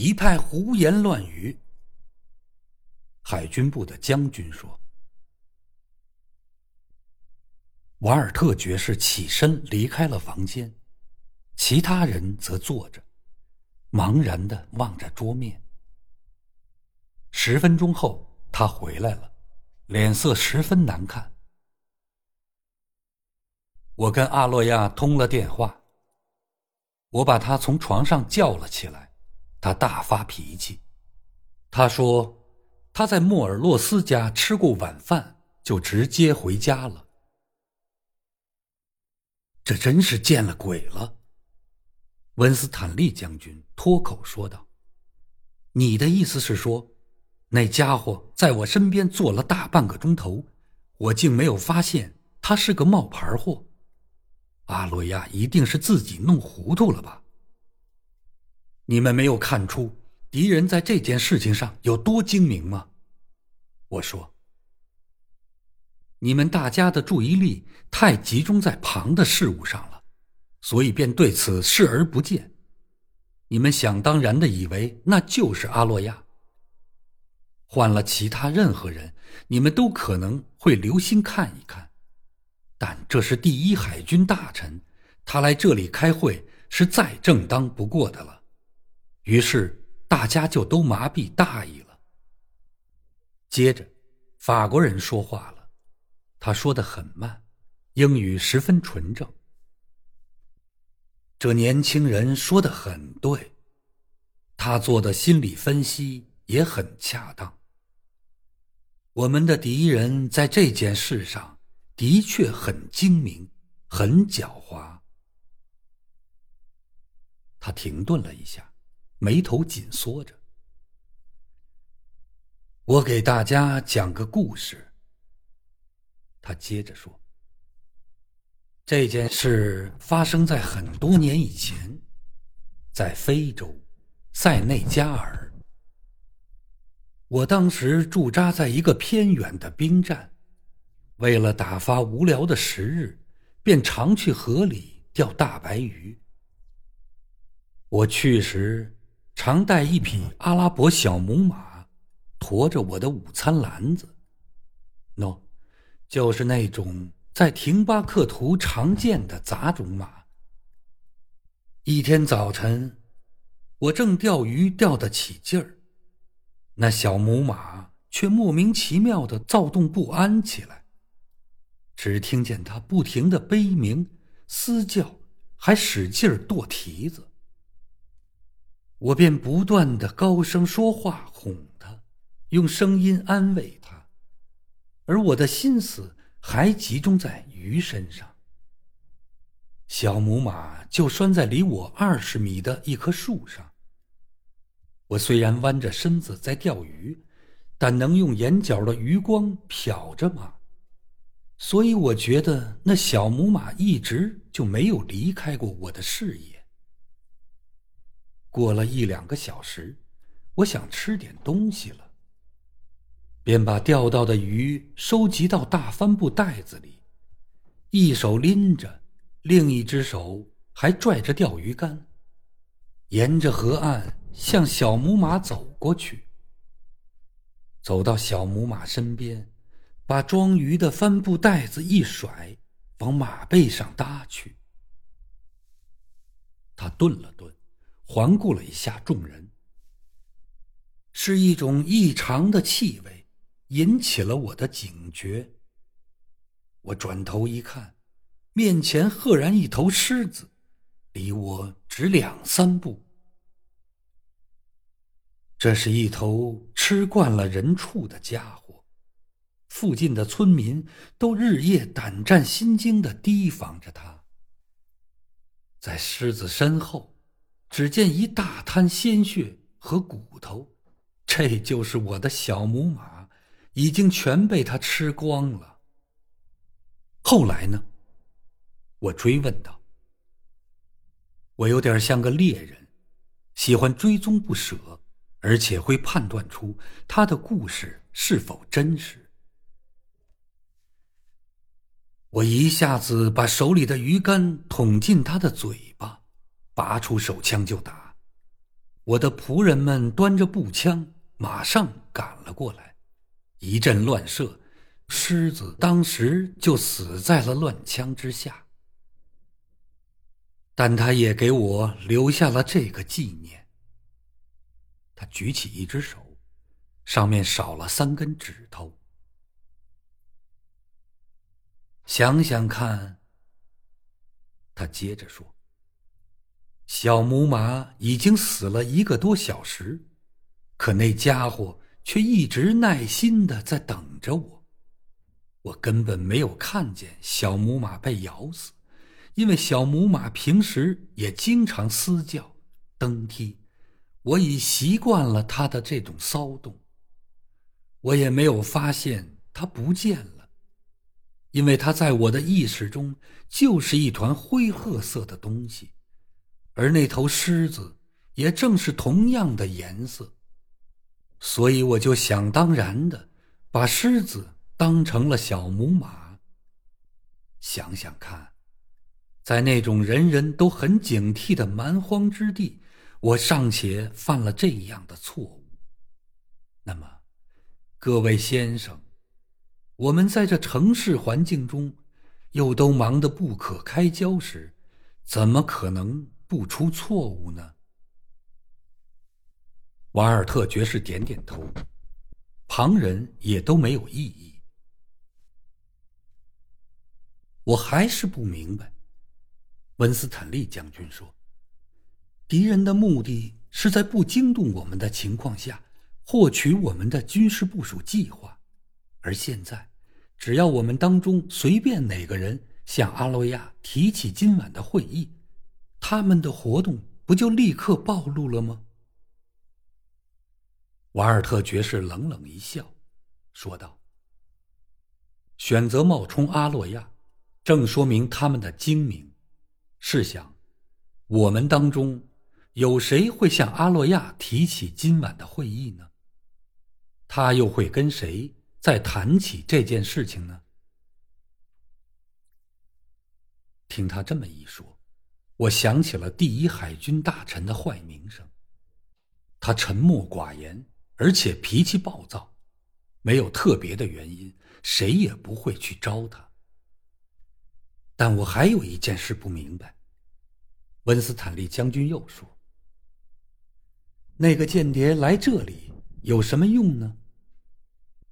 一派胡言乱语。海军部的将军说：“瓦尔特爵士起身离开了房间，其他人则坐着，茫然的望着桌面。十分钟后，他回来了，脸色十分难看。我跟阿洛亚通了电话，我把他从床上叫了起来，他大发脾气，他说。”他在莫尔洛斯家吃过晚饭，就直接回家了。这真是见了鬼了！温斯坦利将军脱口说道：“你的意思是说，那家伙在我身边坐了大半个钟头，我竟没有发现他是个冒牌货？阿罗亚一定是自己弄糊涂了吧？你们没有看出？”敌人在这件事情上有多精明吗？我说：“你们大家的注意力太集中在旁的事物上了，所以便对此视而不见。你们想当然的以为那就是阿洛亚。换了其他任何人，你们都可能会留心看一看。但这是第一海军大臣，他来这里开会是再正当不过的了。于是。”大家就都麻痹大意了。接着，法国人说话了，他说的很慢，英语十分纯正。这年轻人说的很对，他做的心理分析也很恰当。我们的敌人在这件事上的确很精明，很狡猾。他停顿了一下。眉头紧缩着，我给大家讲个故事。他接着说：“这件事发生在很多年以前，在非洲，塞内加尔。我当时驻扎在一个偏远的兵站，为了打发无聊的时日，便常去河里钓大白鱼。我去时。”常带一匹阿拉伯小母马，驮着我的午餐篮子。喏，就是那种在廷巴克图常见的杂种马。一天早晨，我正钓鱼钓得起劲儿，那小母马却莫名其妙的躁动不安起来。只听见它不停的悲鸣、嘶叫，还使劲儿跺蹄子。我便不断的高声说话哄他，用声音安慰他，而我的心思还集中在鱼身上。小母马就拴在离我二十米的一棵树上。我虽然弯着身子在钓鱼，但能用眼角的余光瞟着马，所以我觉得那小母马一直就没有离开过我的视野。过了一两个小时，我想吃点东西了，便把钓到的鱼收集到大帆布袋子里，一手拎着，另一只手还拽着钓鱼竿，沿着河岸向小母马走过去。走到小母马身边，把装鱼的帆布袋子一甩，往马背上搭去。他顿了顿。环顾了一下众人，是一种异常的气味引起了我的警觉。我转头一看，面前赫然一头狮子，离我只两三步。这是一头吃惯了人畜的家伙，附近的村民都日夜胆战心惊的提防着它。在狮子身后。只见一大滩鲜血和骨头，这就是我的小母马，已经全被他吃光了。后来呢？我追问道。我有点像个猎人，喜欢追踪不舍，而且会判断出他的故事是否真实。我一下子把手里的鱼竿捅进他的嘴巴。拔出手枪就打，我的仆人们端着步枪，马上赶了过来，一阵乱射，狮子当时就死在了乱枪之下。但他也给我留下了这个纪念。他举起一只手，上面少了三根指头。想想看，他接着说。小母马已经死了一个多小时，可那家伙却一直耐心的在等着我。我根本没有看见小母马被咬死，因为小母马平时也经常嘶叫、蹬踢，我已习惯了它的这种骚动。我也没有发现它不见了，因为它在我的意识中就是一团灰褐色的东西。而那头狮子也正是同样的颜色，所以我就想当然的把狮子当成了小母马。想想看，在那种人人都很警惕的蛮荒之地，我尚且犯了这样的错误。那么，各位先生，我们在这城市环境中，又都忙得不可开交时，怎么可能？不出错误呢？瓦尔特爵士点点头，旁人也都没有异议。我还是不明白，温斯坦利将军说：“敌人的目的是在不惊动我们的情况下，获取我们的军事部署计划，而现在，只要我们当中随便哪个人向阿洛亚提起今晚的会议。”他们的活动不就立刻暴露了吗？瓦尔特爵士冷冷一笑，说道：“选择冒充阿洛亚，正说明他们的精明。试想，我们当中有谁会向阿洛亚提起今晚的会议呢？他又会跟谁再谈起这件事情呢？”听他这么一说。我想起了第一海军大臣的坏名声。他沉默寡言，而且脾气暴躁，没有特别的原因，谁也不会去招他。但我还有一件事不明白。温斯坦利将军又说：“那个间谍来这里有什么用呢？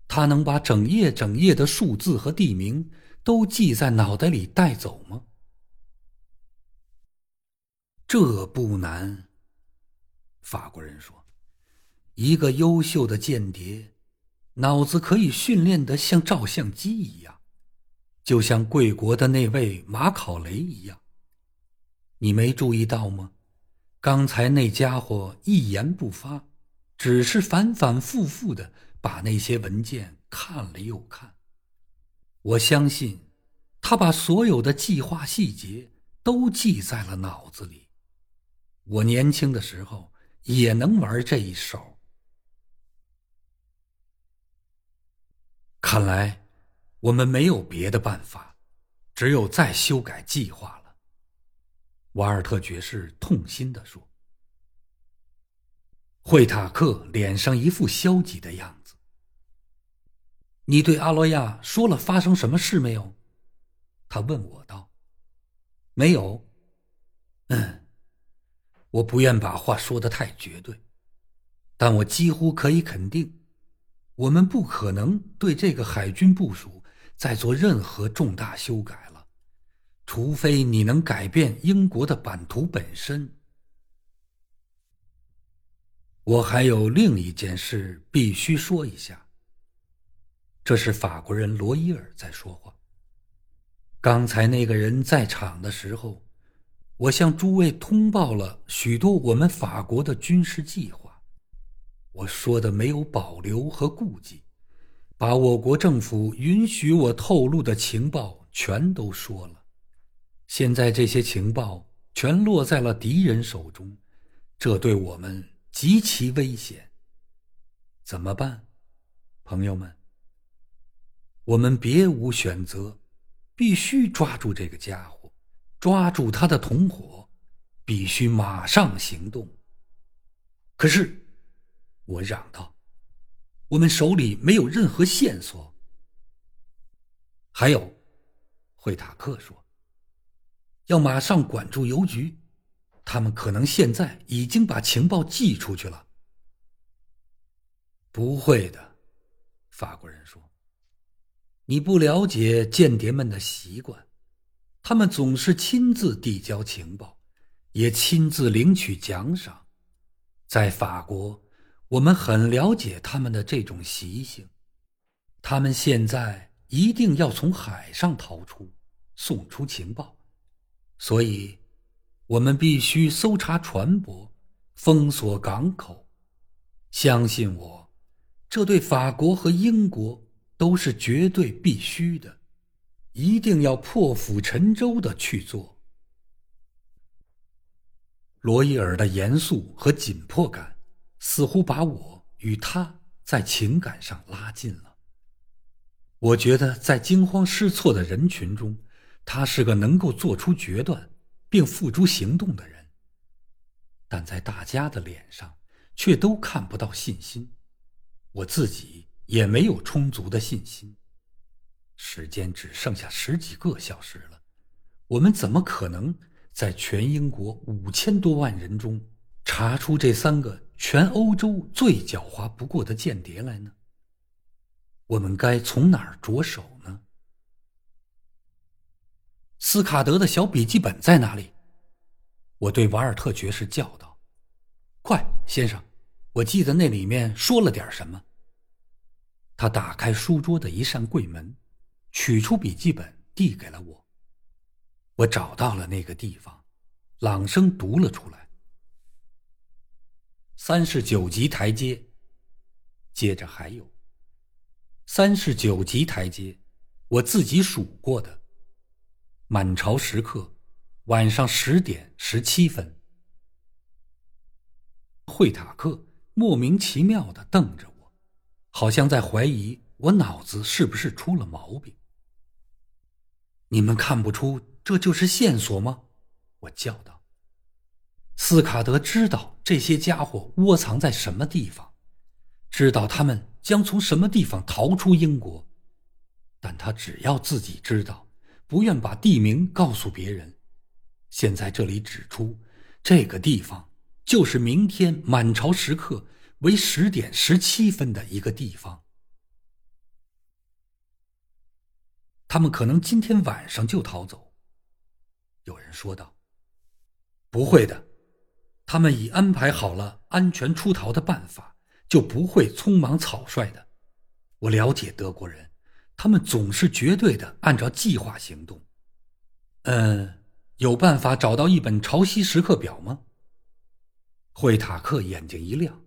他能把整页整页的数字和地名都记在脑袋里带走吗？”这不难。法国人说：“一个优秀的间谍，脑子可以训练的像照相机一样，就像贵国的那位马考雷一样。你没注意到吗？刚才那家伙一言不发，只是反反复复的把那些文件看了又看。我相信，他把所有的计划细节都记在了脑子里。”我年轻的时候也能玩这一手。看来我们没有别的办法，只有再修改计划了。瓦尔特爵士痛心的说。惠塔克脸上一副消极的样子。你对阿罗亚说了发生什么事没有？他问我道。没有。嗯。我不愿把话说的太绝对，但我几乎可以肯定，我们不可能对这个海军部署再做任何重大修改了，除非你能改变英国的版图本身。我还有另一件事必须说一下。这是法国人罗伊尔在说话。刚才那个人在场的时候。我向诸位通报了许多我们法国的军事计划，我说的没有保留和顾忌，把我国政府允许我透露的情报全都说了。现在这些情报全落在了敌人手中，这对我们极其危险。怎么办，朋友们？我们别无选择，必须抓住这个家伙。抓住他的同伙，必须马上行动。可是，我嚷道：“我们手里没有任何线索。”还有，惠塔克说：“要马上管住邮局，他们可能现在已经把情报寄出去了。”不会的，法国人说：“你不了解间谍们的习惯，他们总是亲自递交情报，也亲自领取奖赏。在法国，我们很了解他们的这种习性。他们现在一定要从海上逃出，送出情报，所以，我们必须搜查船舶，封锁港口。相信我。”这对法国和英国都是绝对必须的，一定要破釜沉舟的去做。罗伊尔的严肃和紧迫感，似乎把我与他在情感上拉近了。我觉得在惊慌失措的人群中，他是个能够做出决断并付诸行动的人，但在大家的脸上却都看不到信心。我自己也没有充足的信心。时间只剩下十几个小时了，我们怎么可能在全英国五千多万人中查出这三个全欧洲最狡猾不过的间谍来呢？我们该从哪儿着手呢？斯卡德的小笔记本在哪里？我对瓦尔特爵士叫道：“快，先生！”我记得那里面说了点什么。他打开书桌的一扇柜门，取出笔记本递给了我。我找到了那个地方，朗声读了出来：“三十九级台阶。”接着还有：“三十九级台阶，我自己数过的。满朝时刻，晚上十点十七分。”惠塔克。莫名其妙的瞪着我，好像在怀疑我脑子是不是出了毛病。你们看不出这就是线索吗？我叫道。斯卡德知道这些家伙窝藏在什么地方，知道他们将从什么地方逃出英国，但他只要自己知道，不愿把地名告诉别人。现在这里指出这个地方。就是明天满朝时刻为十点十七分的一个地方。他们可能今天晚上就逃走。有人说道：“不会的，他们已安排好了安全出逃的办法，就不会匆忙草率的。我了解德国人，他们总是绝对的按照计划行动。嗯，有办法找到一本潮汐时刻表吗？”惠塔克眼睛一亮，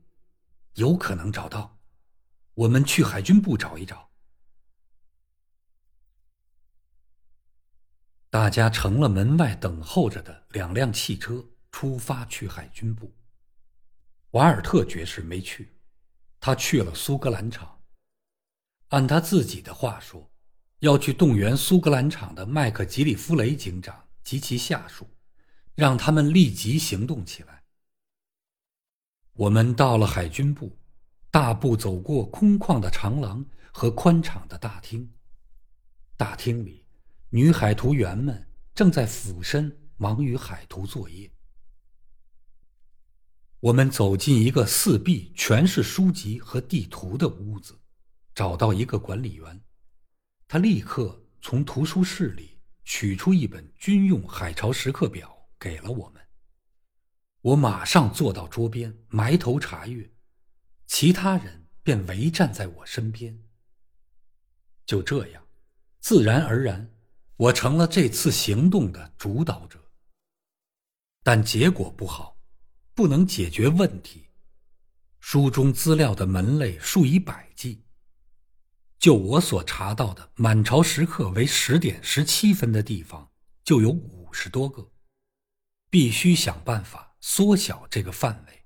有可能找到。我们去海军部找一找。大家乘了门外等候着的两辆汽车，出发去海军部。瓦尔特爵士没去，他去了苏格兰场。按他自己的话说，要去动员苏格兰场的麦克吉里夫雷警长及其下属，让他们立即行动起来。我们到了海军部，大步走过空旷的长廊和宽敞的大厅。大厅里，女海图员们正在俯身忙于海图作业。我们走进一个四壁全是书籍和地图的屋子，找到一个管理员，他立刻从图书室里取出一本军用海潮时刻表给了我们。我马上坐到桌边，埋头查阅，其他人便围站在我身边。就这样，自然而然，我成了这次行动的主导者。但结果不好，不能解决问题。书中资料的门类数以百计，就我所查到的满朝时刻为十点十七分的地方，就有五十多个，必须想办法。缩小这个范围。